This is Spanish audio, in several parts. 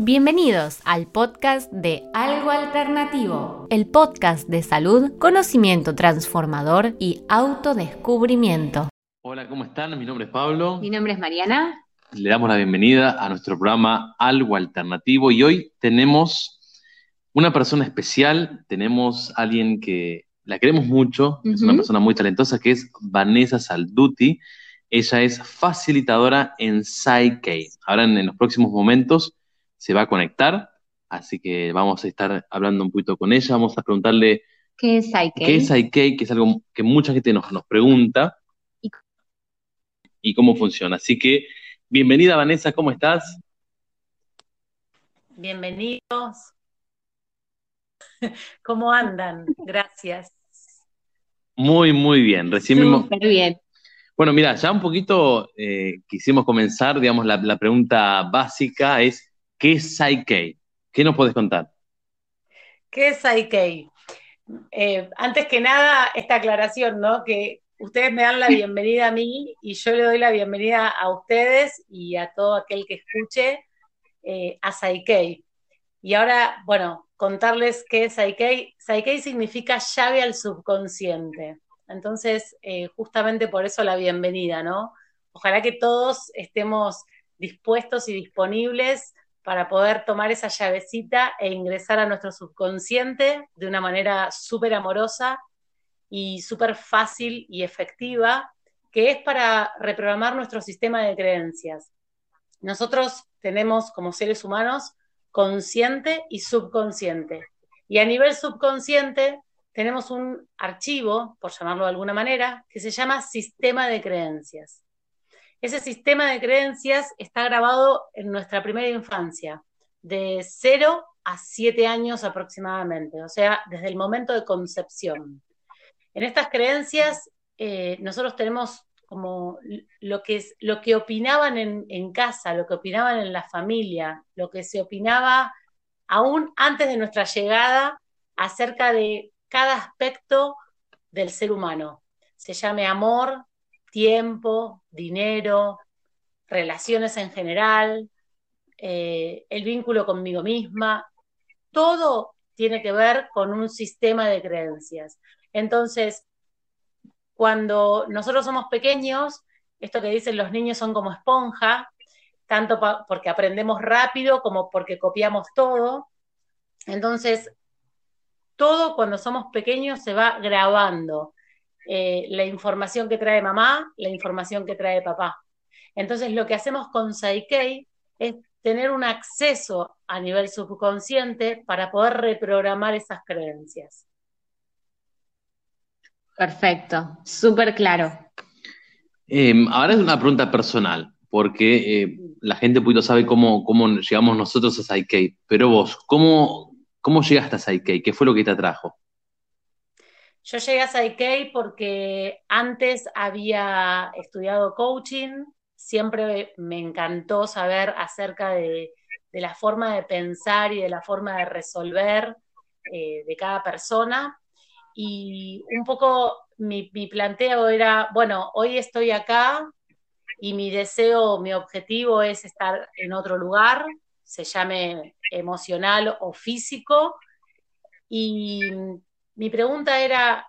Bienvenidos al podcast de Algo Alternativo, el podcast de salud, conocimiento transformador y autodescubrimiento. Hola, ¿cómo están? Mi nombre es Pablo. Mi nombre es Mariana. Le damos la bienvenida a nuestro programa Algo Alternativo y hoy tenemos una persona especial, tenemos a alguien que la queremos mucho, es una persona muy talentosa que es Vanessa Salduti. Ella es facilitadora en Psyche. Ahora en, los próximos momentos se va a conectar, así que vamos a estar hablando un poquito con ella, vamos a preguntarle ¿Qué es Psyche? ¿Qué es Psyche? Que es algo que mucha gente nos, nos pregunta y cómo funciona. Así que, bienvenida Vanessa, ¿cómo estás? Bienvenidos. ¿Cómo andan? Gracias. Muy, muy bien. Recién Súper bien. Bueno, mira, ya un poquito eh, quisimos comenzar, digamos, la, pregunta básica es, ¿qué es Psyche? ¿Qué nos puedes contar? ¿Qué es Psyche? Eh, antes que nada, esta aclaración, ¿no? Que ustedes me dan la bienvenida a mí y yo le doy la bienvenida a ustedes y a todo aquel que escuche eh, a Psyche. Y ahora, bueno, contarles qué es Psyche. Psyche significa llave al subconsciente. Entonces, eh, justamente por eso la bienvenida, ¿no? Ojalá que todos estemos dispuestos y disponibles para poder tomar esa llavecita e ingresar a nuestro subconsciente de una manera súper amorosa y súper fácil y efectiva, que es para reprogramar nuestro sistema de creencias. Nosotros tenemos como seres humanos consciente y subconsciente. Y a nivel subconsciente tenemos un archivo, por llamarlo de alguna manera, que se llama sistema de creencias. Ese sistema de creencias está grabado en nuestra primera infancia, de 0 a 7 años aproximadamente, o sea, desde el momento de concepción. En estas creencias, eh, nosotros tenemos como lo que, es, lo que opinaban en, en, casa, lo que opinaban en la familia, lo que se opinaba aún antes de nuestra llegada acerca de cada aspecto del ser humano. Se llame amor, tiempo, dinero, relaciones en general, eh, el vínculo conmigo misma, todo tiene que ver con un sistema de creencias. Entonces, cuando nosotros somos pequeños, esto que dicen los niños son como esponja, tanto porque aprendemos rápido como porque copiamos todo. Entonces, todo cuando somos pequeños se va grabando. Eh, la información que trae mamá, la información que trae papá. Entonces lo que hacemos con Psyche es tener un acceso a nivel subconsciente para poder reprogramar esas creencias. Perfecto, súper claro. Em, ahora es una pregunta personal, porque eh, la gente poquito sabe cómo, cómo llegamos nosotros a Psyche, pero vos, ¿cómo, ¿Cómo llegaste a Psyche? ¿Qué fue lo que te atrajo? Yo llegué a Psyche porque antes había estudiado coaching, siempre me encantó saber acerca de, la forma de pensar y de la forma de resolver eh, de cada persona. Y un poco mi, mi planteo era, bueno, hoy estoy acá y mi deseo, mi objetivo es estar en otro lugar, se llame emocional o físico. Y mi pregunta era,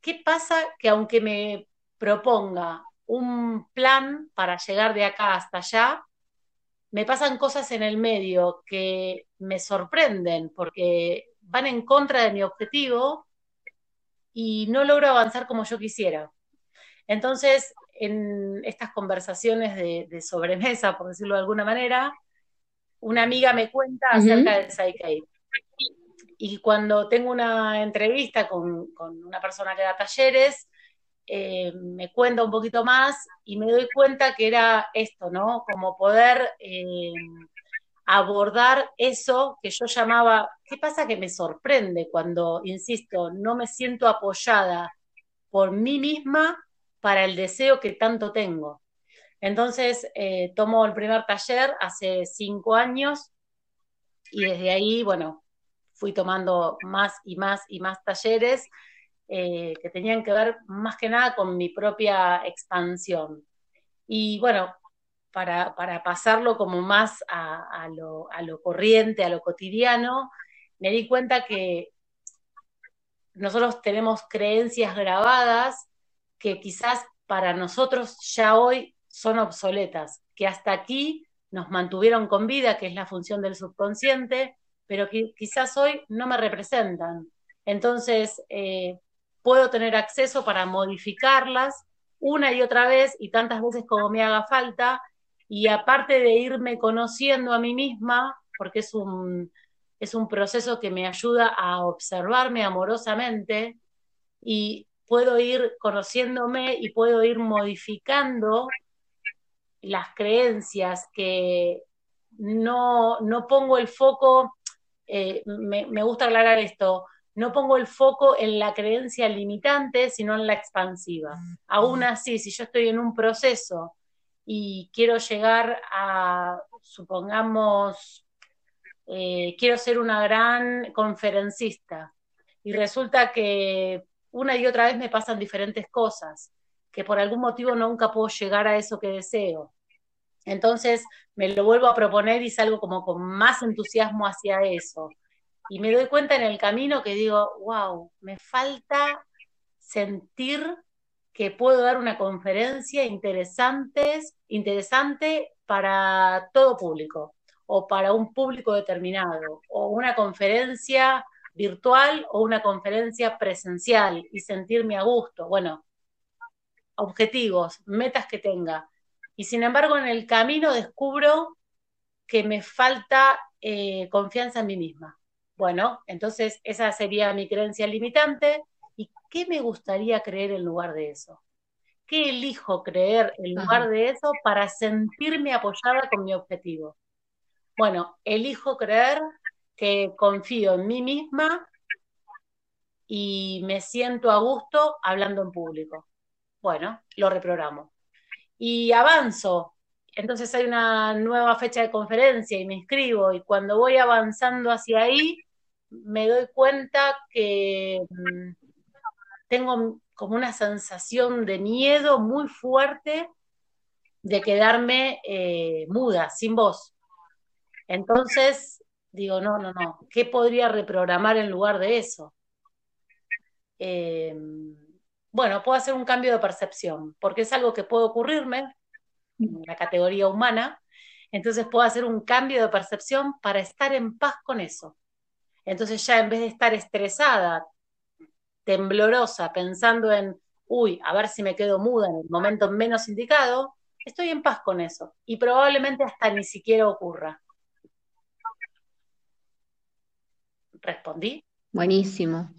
¿qué pasa que aunque me proponga un plan para llegar de acá hasta allá, me pasan cosas en el medio que me sorprenden porque van en contra de mi objetivo y no logro avanzar como yo quisiera. Entonces, en estas conversaciones de, de sobremesa, por decirlo de alguna manera, una amiga me cuenta acerca del Psyche. Y cuando tengo una entrevista con, una persona que da talleres, eh, me cuenta un poquito más y me doy cuenta que era esto, ¿no? Como poder eh, abordar eso que yo llamaba, ¿qué pasa que me sorprende cuando, insisto, no me siento apoyada por mí misma para el deseo que tanto tengo? Entonces, eh, tomo el primer taller hace cinco años y desde ahí, bueno, fui tomando más y más y más talleres eh, que tenían que ver más que nada con mi propia expansión. Y bueno, para, pasarlo como más a, lo, a lo corriente, a lo cotidiano, me di cuenta que nosotros tenemos creencias grabadas que quizás para nosotros ya hoy son obsoletas, que hasta aquí nos mantuvieron con vida, que es la función del subconsciente, pero que quizás hoy no me representan. Entonces, eh, puedo tener acceso para modificarlas una y otra vez y tantas veces como me haga falta, y aparte de irme conociendo a mí misma, porque es un, es un proceso que me ayuda a observarme amorosamente y puedo ir conociéndome y puedo ir modificando las creencias que no, no pongo el foco, eh, me, me gusta aclarar esto, no pongo el foco en la creencia limitante, sino en la expansiva. Aún así, si yo estoy en un proceso y quiero llegar a, supongamos, eh, quiero ser una gran conferencista y resulta que una y otra vez me pasan diferentes cosas, que por algún motivo nunca puedo llegar a eso que deseo. Entonces me lo vuelvo a proponer y salgo como con más entusiasmo hacia eso. Y me doy cuenta en el camino que digo, wow, me falta sentir que puedo dar una conferencia interesante, interesante para todo público o para un público determinado, o una conferencia virtual o una conferencia presencial y sentirme a gusto. Bueno, objetivos, metas que tenga. Y sin embargo, en el camino descubro que me falta eh, confianza en mí misma. Bueno, entonces esa sería mi creencia limitante. ¿Y qué me gustaría creer en lugar de eso? ¿Qué elijo creer en lugar de eso para sentirme apoyada con mi objetivo? Bueno, elijo creer que confío en mí misma y me siento a gusto hablando en público. Bueno, lo reprogramo. Y avanzo. Entonces hay una nueva fecha de conferencia y me inscribo y cuando voy avanzando hacia ahí, me doy cuenta que mm, tengo como una sensación de miedo muy fuerte de quedarme eh, muda, sin voz. Entonces, digo, no, no, no, ¿qué podría reprogramar en lugar de eso? Eh, bueno, puedo hacer un cambio de percepción, porque es algo que puede ocurrirme en la categoría humana, entonces puedo hacer un cambio de percepción para estar en paz con eso. Entonces ya en vez de estar estresada, temblorosa, pensando en, uy, a ver si me quedo muda en el momento menos indicado, estoy en paz con eso y probablemente hasta ni siquiera ocurra. ¿Respondí? Buenísimo.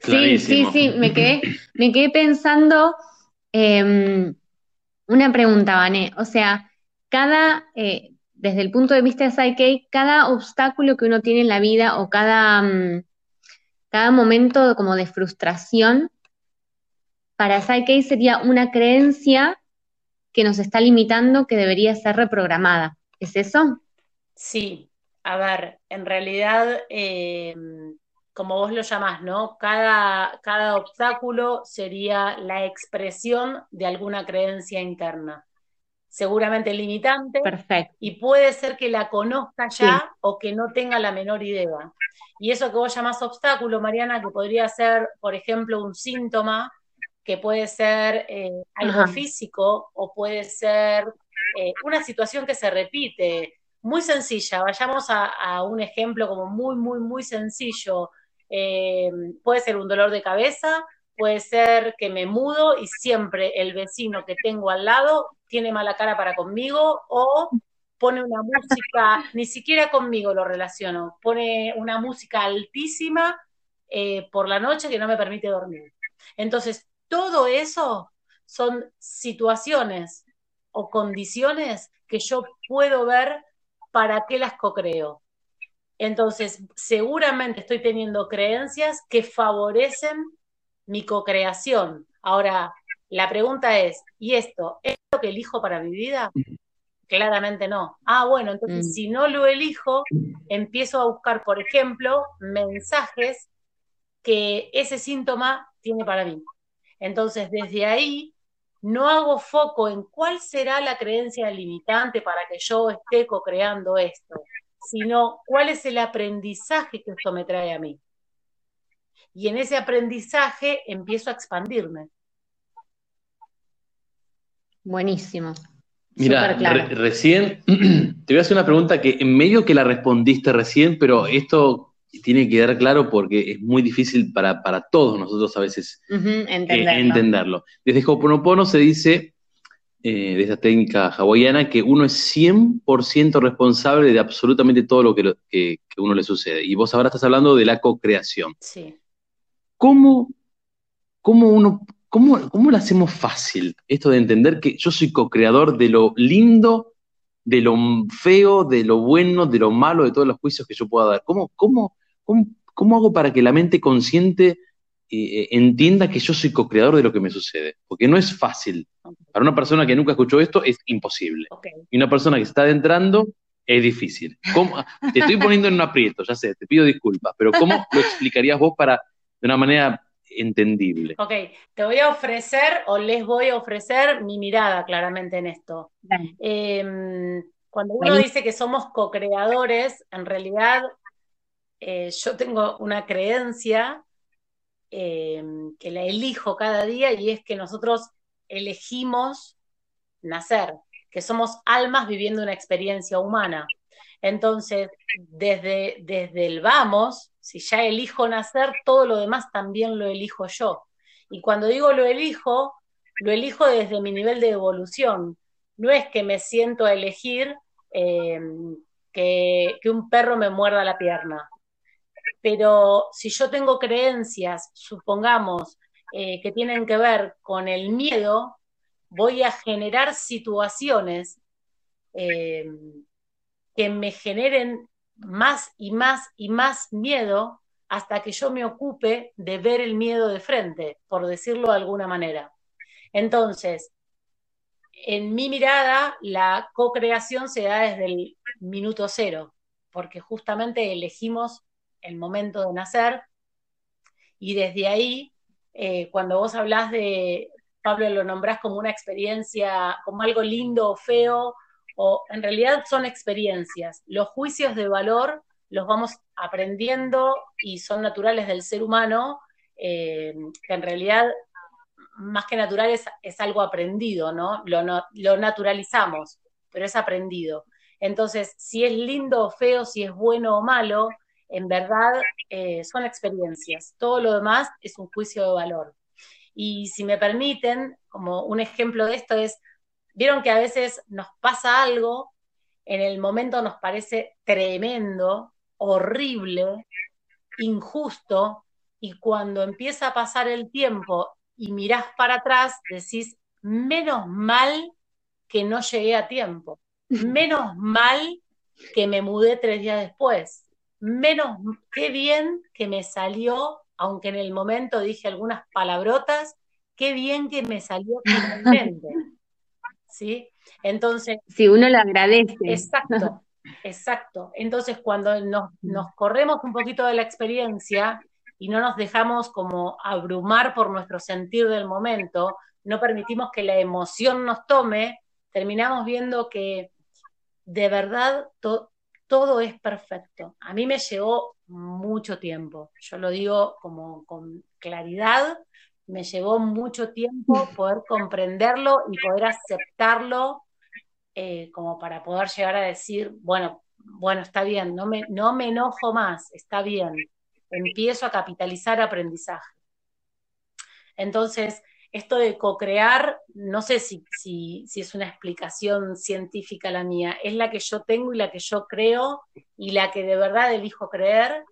Sí, sí, sí, me quedé, me quedé pensando em, una pregunta, Vané. O sea, cada, eh, desde el punto de vista de Psyche, cada obstáculo que uno tiene en la vida o cada, mm, cada momento como de frustración, para Psyche sería una creencia que nos está limitando que debería ser reprogramada. ¿Es eso? Sí, a ver, en realidad, eh, como vos lo llamás, ¿no? Cada, cada obstáculo sería la expresión de alguna creencia interna seguramente limitante. Perfecto. Y puede ser que la conozca ya o que no tenga la menor idea. Y eso que vos llamás obstáculo, Mariana, que podría ser, por ejemplo, un síntoma, que puede ser eh, algo físico o puede ser eh, una situación que se repite. Muy sencilla, vayamos a, un ejemplo como muy, muy, muy sencillo. Eh, puede ser un dolor de cabeza, puede ser que me mudo y siempre el vecino que tengo al lado tiene mala cara para conmigo o pone una música, ni siquiera conmigo lo relaciono, pone una música altísima eh, por la noche que no me permite dormir. Entonces, todo eso son situaciones o condiciones que yo puedo ver para qué las co-creo. Entonces, seguramente estoy teniendo creencias que favorecen mi co-creación. Ahora, la pregunta es, ¿y esto es lo que elijo para mi vida? Claramente no. Ah, bueno, entonces mm. si no lo elijo, empiezo a buscar, por ejemplo, mensajes que ese síntoma tiene para mí. Entonces, desde ahí no hago foco en cuál será la creencia limitante para que yo esté co-creando esto, sino cuál es el aprendizaje que esto me trae a mí. Y en ese aprendizaje empiezo a expandirme. Buenísimo. Mira, recién te voy a hacer una pregunta que en medio que la respondiste recién, pero esto tiene que quedar claro porque es muy difícil para, todos nosotros a veces eh, entenderlo. entenderlo. Desde Hoponopono se dice, eh, de esta técnica hawaiana, que uno es 100% responsable de absolutamente todo lo que, que, uno le sucede. Y vos ahora estás hablando de la co-creación. Sí. ¿Cómo, cómo uno ¿Cómo, ¿Cómo lo hacemos fácil esto de entender que yo soy co-creador de lo lindo, de lo feo, de lo bueno, de lo malo, de todos los juicios que yo pueda dar? ¿Cómo, cómo, cómo, hago para que la mente consciente eh, entienda que yo soy co-creador de lo que me sucede? Porque no es fácil. Para una persona que nunca escuchó esto es imposible. Y una persona que está adentrando es difícil. Te estoy poniendo en un aprieto, ya sé, te pido disculpas, pero ¿cómo lo explicarías vos para, de una manera entendible. Ok, te voy a ofrecer o les voy a ofrecer mi mirada claramente en esto. Em, cuando uno dice que somos co-creadores, en realidad eh, yo tengo una creencia em, que la elijo cada día y es que nosotros elegimos nacer, que somos almas viviendo una experiencia humana. Entonces, desde, desde el vamos, si ya elijo nacer, todo lo demás también lo elijo yo. Y cuando digo lo elijo, lo elijo desde mi nivel de evolución. No es que me siento a elegir eh, que, un perro me muerda la pierna. Pero si yo tengo creencias, supongamos, eh, que tienen que ver con el miedo, voy a generar situaciones eh, que me generen más y más y más miedo hasta que yo me ocupe de ver el miedo de frente, por decirlo de alguna manera. Entonces, en mi mirada, la co-creación se da desde el minuto cero, porque justamente elegimos el momento de nacer y desde ahí, eh, cuando vos hablas de, Pablo, lo nombrás como una experiencia, como algo lindo o feo, o en realidad son experiencias. Los juicios de valor los vamos aprendiendo y son naturales del ser humano, eh, que en realidad más que natural es, algo aprendido, ¿no? Lo, naturalizamos, pero es aprendido. Entonces, si es lindo o feo, si es bueno o malo, en verdad eh, son experiencias. Todo lo demás es un juicio de valor. Y si me permiten, como un ejemplo de esto es, Vieron que a veces nos pasa algo, en el momento nos parece tremendo, horrible, injusto, y cuando empieza a pasar el tiempo y mirás para atrás, decís, menos mal que no llegué a tiempo, menos mal que me mudé tres días después, menos, qué bien que me salió, aunque en el momento dije algunas palabrotas, qué bien que me salió finalmente. ¿sí? Entonces... Si uno lo agradece. Exacto, exacto. Entonces, cuando nos, nos corremos un poquito de la experiencia y no nos dejamos como abrumar por nuestro sentir del momento, no permitimos que la emoción nos tome, terminamos viendo que de verdad todo es perfecto. A mí me llevó mucho tiempo, yo lo digo como con claridad, me llevó mucho tiempo poder comprenderlo y poder aceptarlo eh, como para poder llegar a decir, bueno, bueno, está bien, no me, no me enojo más, está bien, empiezo a capitalizar aprendizaje. Entonces, esto de co-crear, no sé si, si, si, es una explicación científica la mía, es la que yo tengo y la que yo creo y la que de verdad elijo creer.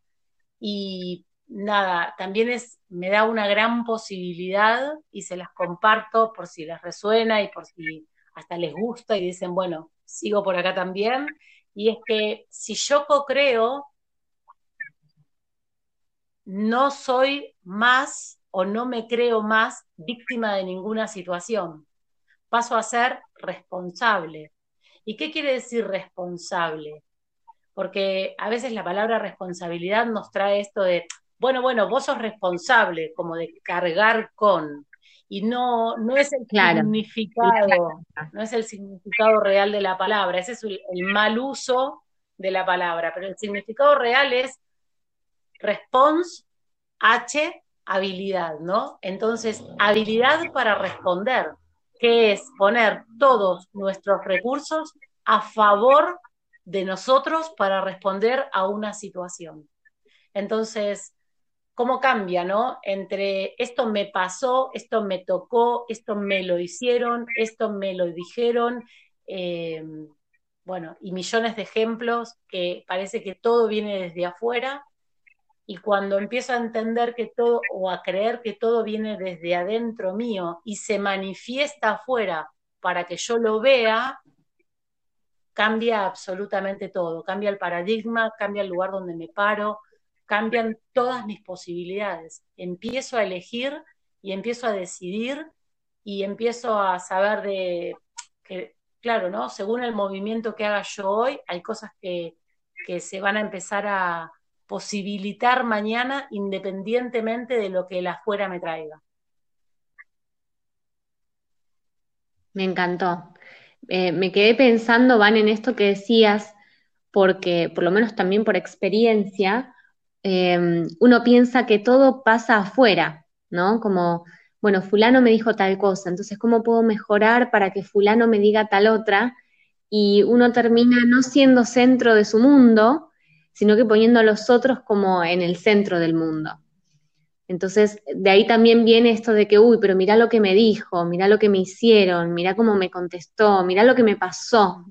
Y nada, también es, me da una gran posibilidad y se las comparto por si les resuena y por si hasta les gusta y dicen, bueno, sigo por acá también. Y es que si yo co-creo, no soy más o no me creo más víctima de ninguna situación. Paso a ser responsable. ¿Y qué quiere decir responsable? Porque a veces la palabra responsabilidad nos trae esto de, bueno, bueno, vos sos responsable como de cargar con. y no, no es el significado, no es el significado real de la palabra, ese es el, mal uso de la palabra, pero el significado real es response, H, habilidad, ¿no? Entonces, habilidad para responder, que es poner todos nuestros recursos a favor de nosotros para responder a una situación. Entonces, ¿cómo cambia, no? Entre esto me pasó, esto me tocó, esto me lo hicieron, esto me lo dijeron, eh, bueno, y millones de ejemplos que parece que todo viene desde afuera. Y cuando empiezo a entender que todo, o a creer que todo viene desde adentro mío y se manifiesta afuera para que yo lo vea, cambia absolutamente todo, cambia el paradigma, cambia el lugar donde me paro, cambian todas mis posibilidades. Empiezo a elegir y empiezo a decidir y empiezo a saber de que, claro, ¿no? Según el movimiento que haga yo hoy, hay cosas que, que se van a empezar a posibilitar mañana independientemente de lo que el afuera me traiga. Me encantó. Eh, me quedé pensando, Van, en esto que decías, porque por lo menos también por experiencia, em, uno piensa que todo pasa afuera, ¿no? Como, bueno, fulano me dijo tal cosa, entonces, ¿cómo puedo mejorar para que fulano me diga tal otra? Y uno termina no siendo centro de su mundo, sino que poniendo a los otros como en el centro del mundo. Entonces, de ahí también viene esto de que, uy, pero mira lo que me dijo, mira lo que me hicieron, mira cómo me contestó, mira lo que me pasó.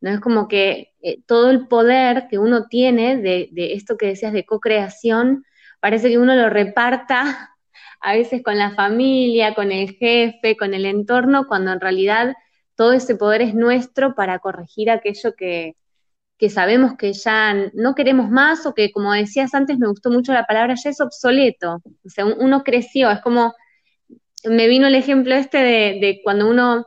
¿No? Es como que eh, todo el poder que uno tiene de, de esto que decías de co-creación, parece que uno lo reparta a veces con la familia, con el jefe, con el entorno, cuando en realidad todo ese poder es nuestro para corregir aquello que, que sabemos que ya no queremos más o que, como decías antes, me gustó mucho la palabra, ya es obsoleto. O sea, uno creció, es como, me vino el ejemplo este de, cuando uno,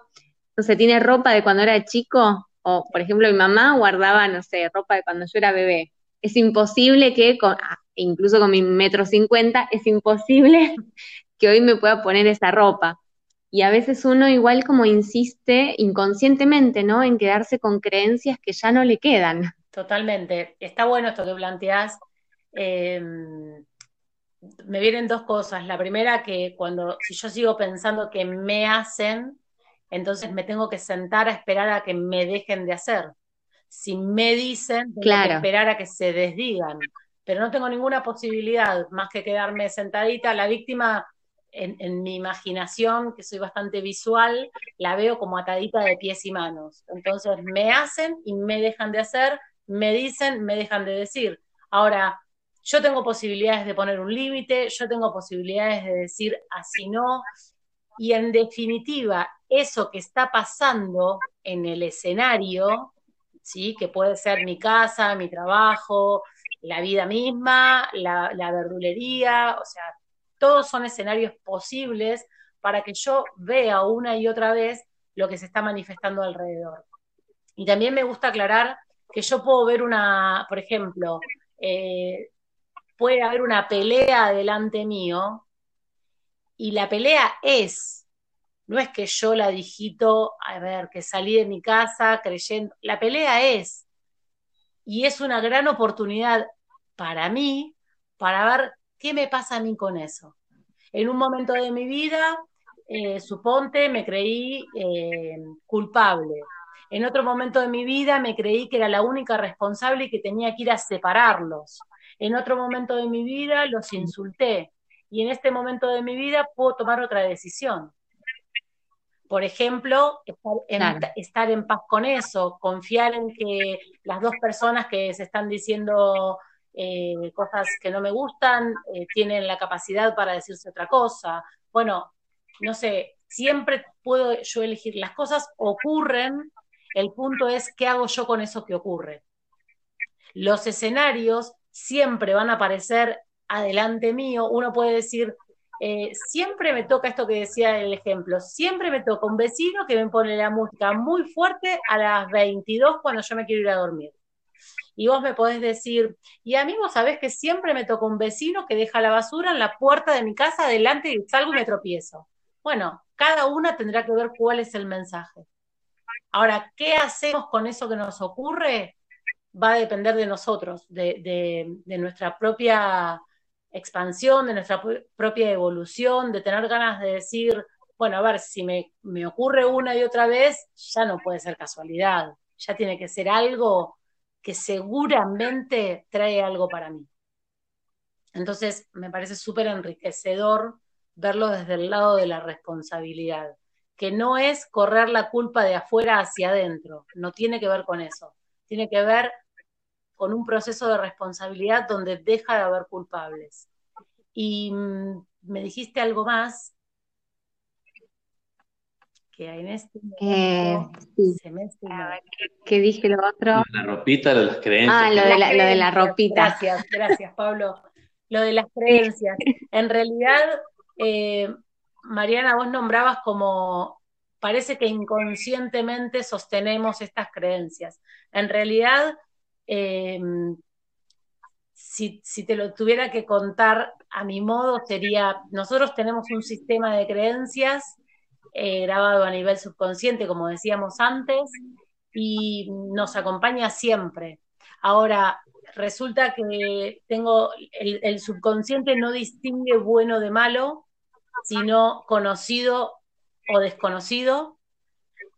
no sé, tiene ropa de cuando era chico, o por ejemplo mi mamá guardaba, no sé, ropa de cuando yo era bebé. Es imposible que, con, ah, incluso con mi metro cincuenta, es imposible que hoy me pueda poner esa ropa. Y a veces uno igual como insiste inconscientemente, ¿no? En quedarse con creencias que ya no le quedan. Totalmente. Está bueno esto que planteas. Em, me vienen dos cosas. La primera, que cuando, si yo sigo pensando que me hacen, entonces me tengo que sentar a esperar a que me dejen de hacer. Si me dicen, tengo que esperar a que se desdigan. Pero no tengo ninguna posibilidad más que quedarme sentadita. La víctima en, mi imaginación, que soy bastante visual, la veo como atadita de pies y manos. Entonces me hacen y me dejan de hacer, me dicen, me dejan de decir. Ahora, yo tengo posibilidades de poner un límite, yo tengo posibilidades de decir así no, y en definitiva, eso que está pasando en el escenario, ¿sí? que puede ser mi casa, mi trabajo, la vida misma, la, la verdulería, o sea, todos son escenarios posibles para que yo vea una y otra vez lo que se está manifestando alrededor. Y también me gusta aclarar que yo puedo ver una, por ejemplo, eh, puede haber una pelea delante mío y la pelea es, no es que yo la digito, a ver, que salí de mi casa creyendo, la pelea es, y es una gran oportunidad para mí para ver ¿Qué me pasa a mí con eso? En un momento de mi vida, eh, suponte, me creí eh, culpable. En otro momento de mi vida me creí que era la única responsable y que tenía que ir a separarlos. En otro momento de mi vida los insulté. Y en este momento de mi vida puedo tomar otra decisión. Por ejemplo, estar en paz con eso, confiar en que las dos personas que se están diciendo eh, cosas que no me gustan, eh, tienen la capacidad para decirse otra cosa. Bueno, no sé, siempre puedo yo elegir. Las cosas ocurren, el punto es qué hago yo con eso que ocurre. Los escenarios siempre van a aparecer adelante mío. Uno puede decir, eh, siempre me toca esto que decía el ejemplo, siempre me toca un vecino que me pone la música muy fuerte a las 22 cuando yo me quiero ir a dormir y vos me podés decir, y a mí vos sabés que siempre me toca un vecino que deja la basura en la puerta de mi casa adelante y salgo y me tropiezo. Bueno, cada una tendrá que ver cuál es el mensaje. Ahora, ¿qué hacemos con eso que nos ocurre? Va a depender de nosotros, de, nuestra propia expansión, de nuestra propia evolución, de tener ganas de decir, bueno, a ver, si me, me, ocurre una y otra vez, ya no puede ser casualidad, ya tiene que ser algo que seguramente trae algo para mí. Entonces, me parece súper enriquecedor verlo desde el lado de la responsabilidad, que no es correr la culpa de afuera hacia adentro, no tiene que ver con eso, tiene que ver con un proceso de responsabilidad donde deja de haber culpables. Y mm, me dijiste algo más que en este momento se me ¿Qué, dije lo otro? La ropita, de las creencias. Ah, lo de la, lo de la ropita. Gracias, gracias, Pablo. Lo de las creencias. En realidad, eh, Mariana, vos nombrabas como parece que inconscientemente sostenemos estas creencias. En realidad, eh, si, te lo tuviera que contar a mi modo, sería, nosotros tenemos un sistema de creencias eh, grabado a nivel subconsciente, como decíamos antes, y nos acompaña siempre. Ahora, resulta que tengo, el subconsciente no distingue bueno de malo, sino conocido o desconocido.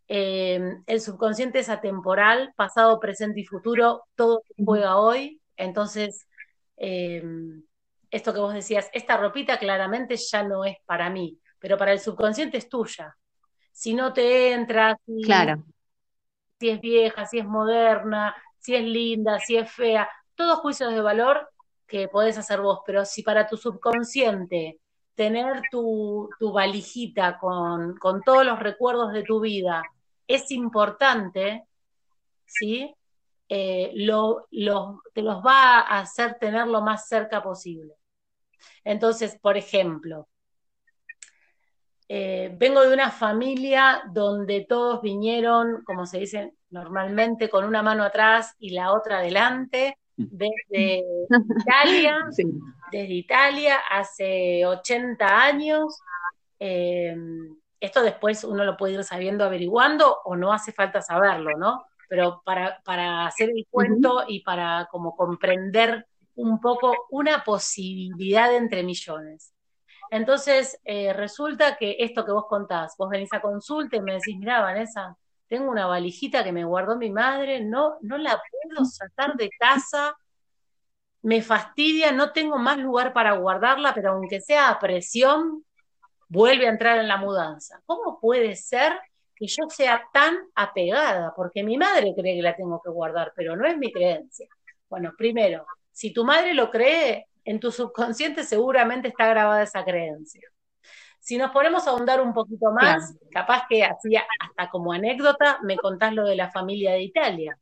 Eh, el subconsciente es atemporal, pasado, presente y futuro, todo juega hoy. Entonces, eh, esto que vos decías, esta ropita claramente ya no es para mí, pero para el subconsciente es tuya. Si no te entra, si, claro. si es vieja, si es moderna, si es linda, si es fea, todos juicios de valor que podés hacer vos, pero si para tu subconsciente tener tu, valijita con, todos los recuerdos de tu vida es importante, ¿sí? Eh, lo, te los va a hacer tener lo más cerca posible. Entonces, por ejemplo, eh, vengo de una familia donde todos vinieron, como se dice normalmente, con una mano atrás y la otra adelante, desde Italia, desde Italia hace 80 años. Eh, esto después uno lo puede ir sabiendo, averiguando, o no hace falta saberlo, ¿no? Pero para, para hacer el cuento y para como comprender un poco una posibilidad entre millones. Entonces, eh, resulta que esto que vos contás, vos venís a consulta y me decís, mira, Vanessa, tengo una valijita que me guardó mi madre, no, no la puedo sacar de casa, me fastidia, no tengo más lugar para guardarla, pero aunque sea a presión, vuelve a entrar en la mudanza. ¿Cómo puede ser que yo sea tan apegada? Porque mi madre cree que la tengo que guardar, pero no es mi creencia. Bueno, primero, si tu madre lo cree, en tu subconsciente seguramente está grabada esa creencia. Si nos ponemos a ahondar un poquito más, capaz que hacía hasta como anécdota, me contás lo de la familia de Italia.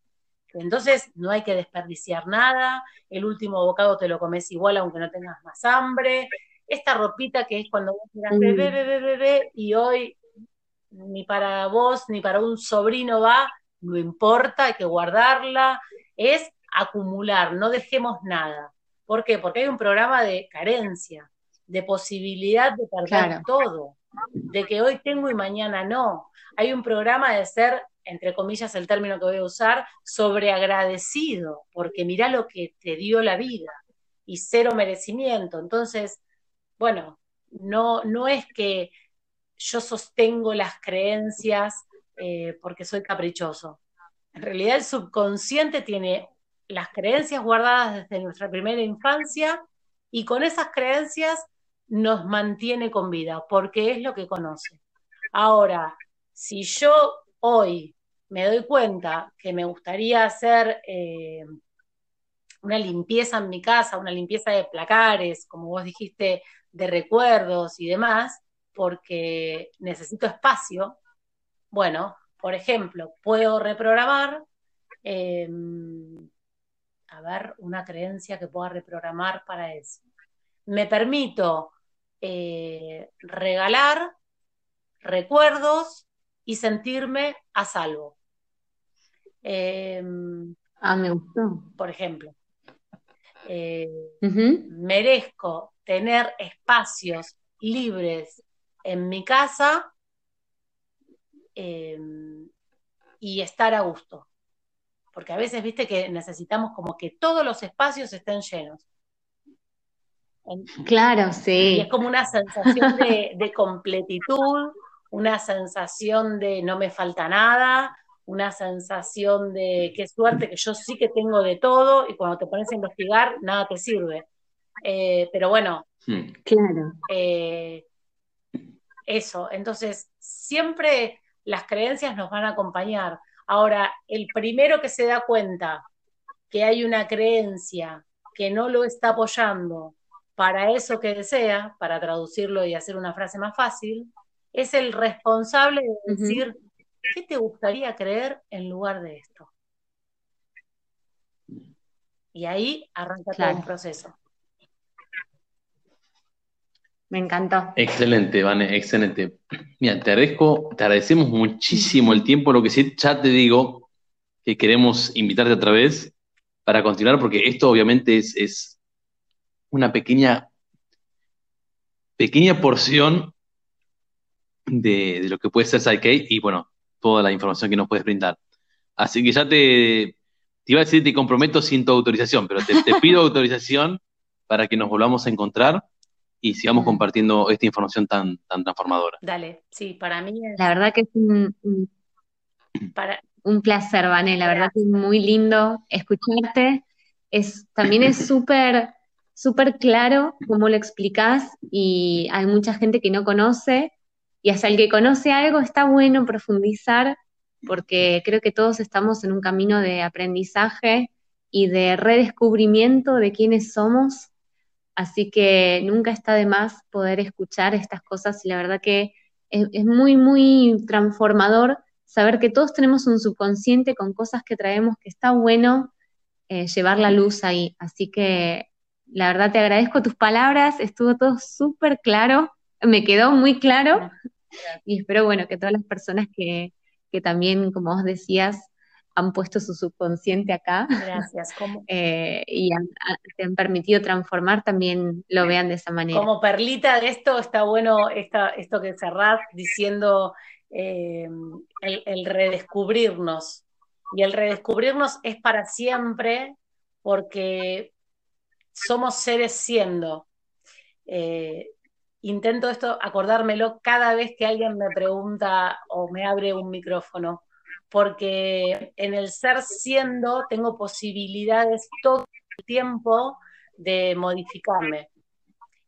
Entonces no hay que desperdiciar nada, el último bocado te lo comes igual aunque no tengas más hambre. Esta ropita que es cuando vos dirás bebé, bebé, bebé, y hoy ni para vos ni para un sobrino va, no importa, hay que guardarla. Es acumular, no dejemos nada. ¿Por qué? Porque hay un programa de carencia de posibilidad de perder todo, de que hoy tengo y mañana no. Hay un programa de ser, entre comillas, el término que voy a usar, sobreagradecido, porque mira lo que te dio la vida y cero merecimiento. Entonces, bueno, no, no es que yo sostengo las creencias eh, porque soy caprichoso. En realidad el subconsciente tiene las creencias guardadas desde nuestra primera infancia y con esas creencias nos mantiene con vida, porque es lo que conoce. Ahora, si yo hoy me doy cuenta que me gustaría hacer eh, una limpieza en mi casa, una limpieza de placares, como vos dijiste, de recuerdos y demás, porque necesito espacio, bueno, por ejemplo, puedo reprogramar, em, a ver, una creencia que pueda reprogramar para eso. Me permito eh, regalar recuerdos y sentirme a salvo. Em, ah, me gustó. Por ejemplo, eh, merezco tener espacios libres en mi casa em, y estar a gusto. Porque a veces, viste, que necesitamos como que todos los espacios estén llenos. Claro, sí. Y es como una sensación de, de completitud, una sensación de no me falta nada, una sensación de qué suerte que yo sí que tengo de todo y cuando te pones a investigar nada te sirve. Eh, pero bueno, hmm. claro. Eh, eso, entonces siempre las creencias nos van a acompañar. Ahora, el primero que se da cuenta que hay una creencia que no lo está apoyando para eso que desea, para traducirlo y hacer una frase más fácil, es el responsable de decir, ¿qué te gustaría creer en lugar de esto? Y ahí arranca todo un proceso. Me encantó. Excelente, Vane, excelente. Mira, te agradezco, te agradecemos muchísimo el tiempo. Lo que sí, ya te digo que queremos invitarte otra vez para continuar, porque esto obviamente es, una pequeña, pequeña porción de, lo que puede ser Psyche y bueno, toda la información que nos puedes brindar. Así que ya te, te iba a decir, te comprometo sin tu autorización, pero te, te pido autorización para que nos volvamos a encontrar y sigamos compartiendo esta información tan, tan transformadora. Dale, sí, para mí La verdad que es un, para... un placer, Vané, la verdad que es muy lindo escucharte. Es, también es súper súper claro cómo lo explicás y hay mucha gente que no conoce y hasta el que conoce algo está bueno profundizar porque creo que todos estamos en un camino de aprendizaje y de redescubrimiento de quiénes somos Así que nunca está de más poder escuchar estas cosas y la verdad que es, muy, muy transformador saber que todos tenemos un subconsciente con cosas que traemos que está bueno eh, llevar la luz ahí. Así que la verdad te agradezco tus palabras, estuvo todo súper claro, me quedó muy claro y espero bueno que todas las personas que, que también, como vos decías, han puesto su subconsciente acá. Gracias. Eh, y han, te han permitido transformar, también lo vean de esa manera. Como perlita de esto, está bueno esto que cerrás diciendo eh, el, redescubrirnos. Y el redescubrirnos es para siempre porque somos seres siendo. Eh, intento esto acordármelo cada vez que alguien me pregunta o me abre un micrófono porque en el ser siendo tengo posibilidades todo el tiempo de modificarme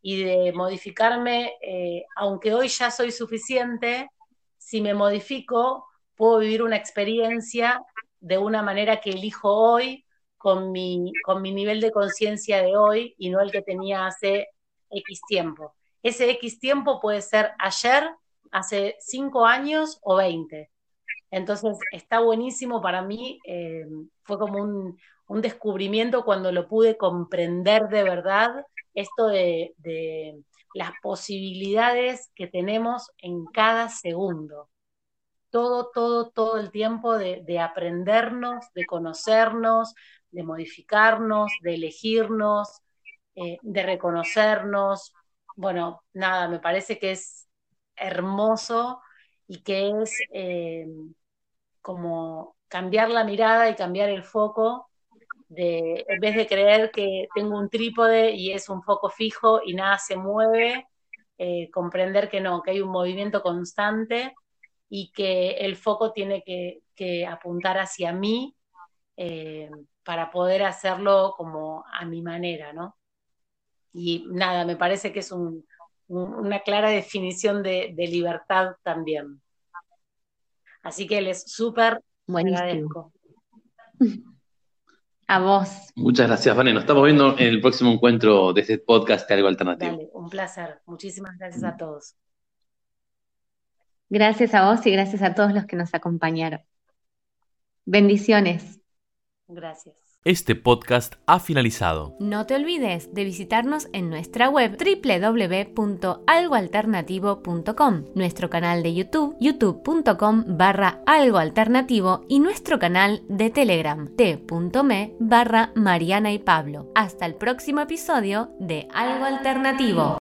y de modificarme, eh, aunque hoy ya soy suficiente, si me modifico, puedo vivir una experiencia de una manera que elijo hoy, con mi, con mi nivel de conciencia de hoy y no el que tenía hace X tiempo. Ese X tiempo puede ser ayer, hace 5 años o 20. Entonces está buenísimo para mí, eh, fue como un, descubrimiento cuando lo pude comprender de verdad, esto de, las posibilidades que tenemos en cada segundo. Todo, todo, todo el tiempo de, aprendernos, de conocernos, de modificarnos, de elegirnos, eh, de reconocernos. Bueno, nada, me parece que es hermoso y que es eh, como cambiar la mirada y cambiar el foco, de, en vez de creer que tengo un trípode y es un foco fijo y nada se mueve, eh, comprender que no, que hay un movimiento constante y que el foco tiene que, apuntar hacia mí eh, para poder hacerlo como a mi manera, ¿no? Y nada, me parece que es una clara definición de libertad también. Así que les súper agradezco. A vos. Muchas gracias, Vane. Nos estamos viendo en el próximo encuentro de este podcast de Algo Alternativo. Dale, un placer. Muchísimas gracias a todos. Gracias a vos y gracias a todos los que nos acompañaron. Bendiciones. Gracias. Este podcast ha finalizado. No te olvides de visitarnos en nuestra web www.algoalternativo.com, nuestro canal de YouTube, youtube.com barra algoalternativo y nuestro canal de Telegram, t.me barra Mariana y Pablo. Hasta el próximo episodio de Algo Alternativo.